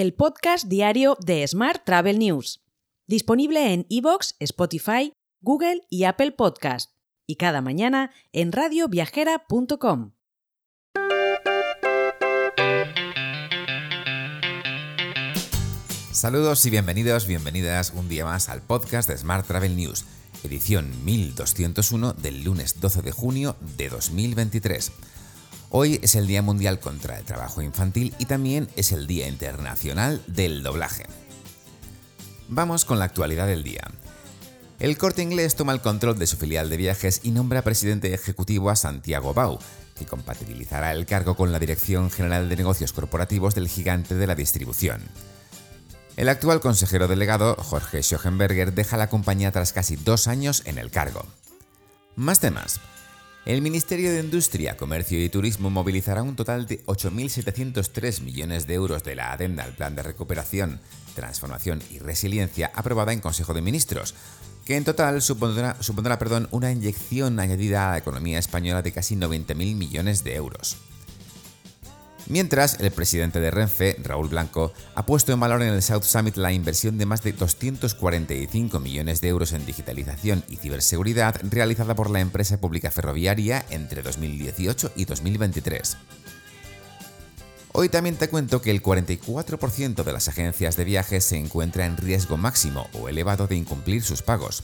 el podcast diario de Smart Travel News, disponible en iVoox, Spotify, Google y Apple Podcast, y cada mañana en radioviajera.com. Saludos y bienvenidos, bienvenidas un día más al podcast de Smart Travel News, edición 1201 del lunes 12 de junio de 2023. Hoy es el Día Mundial contra el Trabajo Infantil y también es el Día Internacional del Doblaje. Vamos con la actualidad del día. El corte inglés toma el control de su filial de viajes y nombra presidente ejecutivo a Santiago Bau, que compatibilizará el cargo con la Dirección General de Negocios Corporativos del gigante de la distribución. El actual consejero delegado, Jorge Schoenberger, deja la compañía tras casi dos años en el cargo. Más temas. El Ministerio de Industria, Comercio y Turismo movilizará un total de 8.703 millones de euros de la adenda al Plan de Recuperación, Transformación y Resiliencia aprobada en Consejo de Ministros, que en total supondrá, una inyección añadida a la economía española de casi 90.000 millones de euros. Mientras, el presidente de Renfe, Raúl Blanco, ha puesto en valor en el South Summit la inversión de más de 245 millones de euros en digitalización y ciberseguridad realizada por la empresa pública ferroviaria entre 2018 y 2023. Hoy también te cuento que el 44% de las agencias de viajes se encuentra en riesgo máximo o elevado de incumplir sus pagos.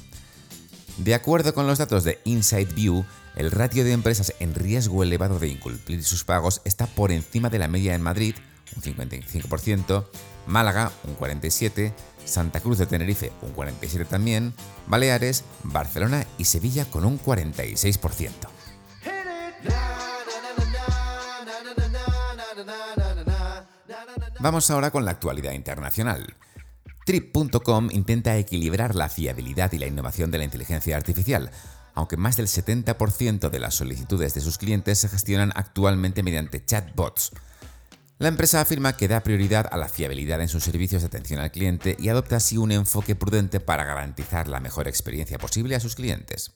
De acuerdo con los datos de Inside View, el ratio de empresas en riesgo elevado de incumplir sus pagos está por encima de la media en Madrid, un 55%, Málaga, un 47%, Santa Cruz de Tenerife, un 47% también, Baleares, Barcelona y Sevilla con un 46%. Vamos ahora con la actualidad internacional. Trip.com intenta equilibrar la fiabilidad y la innovación de la inteligencia artificial, aunque más del 70% de las solicitudes de sus clientes se gestionan actualmente mediante chatbots. La empresa afirma que da prioridad a la fiabilidad en sus servicios de atención al cliente y adopta así un enfoque prudente para garantizar la mejor experiencia posible a sus clientes.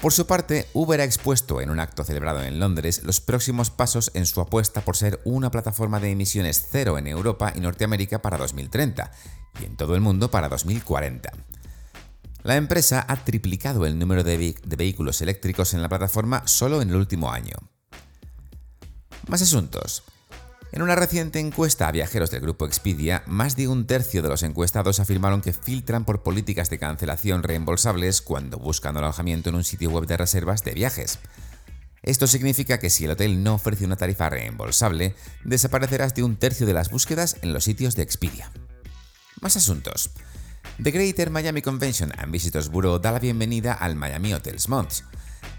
Por su parte, Uber ha expuesto en un acto celebrado en Londres los próximos pasos en su apuesta por ser una plataforma de emisiones cero en Europa y Norteamérica para 2030 y en todo el mundo para 2040. La empresa ha triplicado el número de, vehículos eléctricos en la plataforma solo en el último año. Más asuntos. En una reciente encuesta a viajeros del grupo Expedia, más de un tercio de los encuestados afirmaron que filtran por políticas de cancelación reembolsables cuando buscan alojamiento en un sitio web de reservas de viajes. Esto significa que si el hotel no ofrece una tarifa reembolsable, desaparecerás de un tercio de las búsquedas en los sitios de Expedia. Más asuntos. The Greater Miami Convention and Visitors Bureau da la bienvenida al Miami Hotels Month.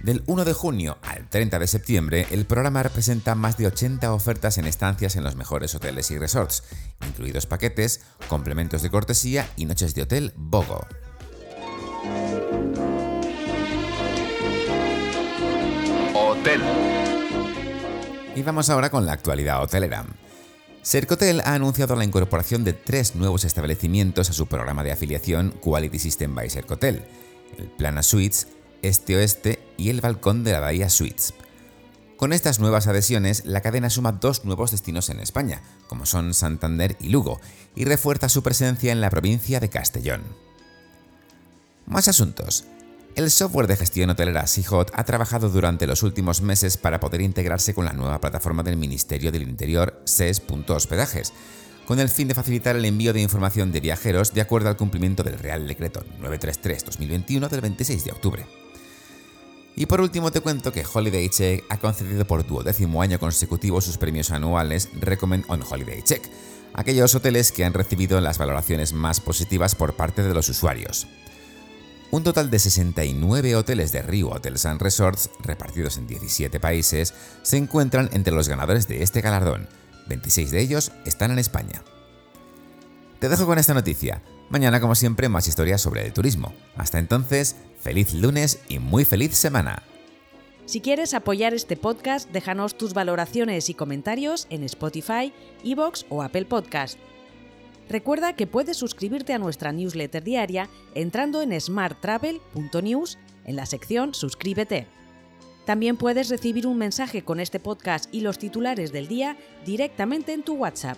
Del 1 de junio al 30 de septiembre, el programa representa más de 80 ofertas en estancias en los mejores hoteles y resorts, incluidos paquetes, complementos de cortesía y noches de hotel Bogo. Hotel. Y vamos ahora con la actualidad hotelera. Sercotel ha anunciado la incorporación de tres nuevos establecimientos a su programa de afiliación Quality System by Sercotel, el Plana Suites, Este Oeste y el Balcón de la Bahía Suites. Con estas nuevas adhesiones, la cadena suma dos nuevos destinos en España, como son Santander y Lugo, y refuerza su presencia en la provincia de Castellón. Más asuntos. El software de gestión hotelera Seahot ha trabajado durante los últimos meses para poder integrarse con la nueva plataforma del Ministerio del Interior SES.hospedajes, con el fin de facilitar el envío de información de viajeros de acuerdo al cumplimiento del Real Decreto 933-2021 del 26 de octubre. Y por último te cuento que Holiday Check ha concedido por duodécimo año consecutivo sus premios anuales Recommend on Holiday Check, aquellos hoteles que han recibido las valoraciones más positivas por parte de los usuarios. Un total de 69 hoteles de Rio Hotels and Resorts, repartidos en 17 países, se encuentran entre los ganadores de este galardón. 26 de ellos están en España. Te dejo con esta noticia. Mañana, como siempre, más historias sobre el turismo. Hasta entonces, feliz lunes y muy feliz semana. Si quieres apoyar este podcast, déjanos tus valoraciones y comentarios en Spotify, Evox o Apple Podcast. Recuerda que puedes suscribirte a nuestra newsletter diaria entrando en smarttravel.news en la sección Suscríbete. También puedes recibir un mensaje con este podcast y los titulares del día directamente en tu WhatsApp.